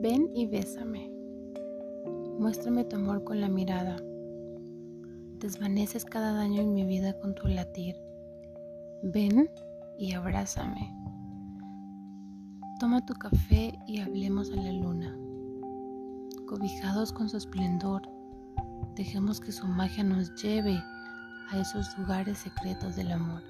Ven y bésame. Muéstrame tu amor con la mirada. Desvaneces cada daño en mi vida con tu latir. Ven y abrázame. Toma tu café y hablemos a la luna. Cobijados con su esplendor, dejemos que su magia nos lleve a esos lugares secretos del amor.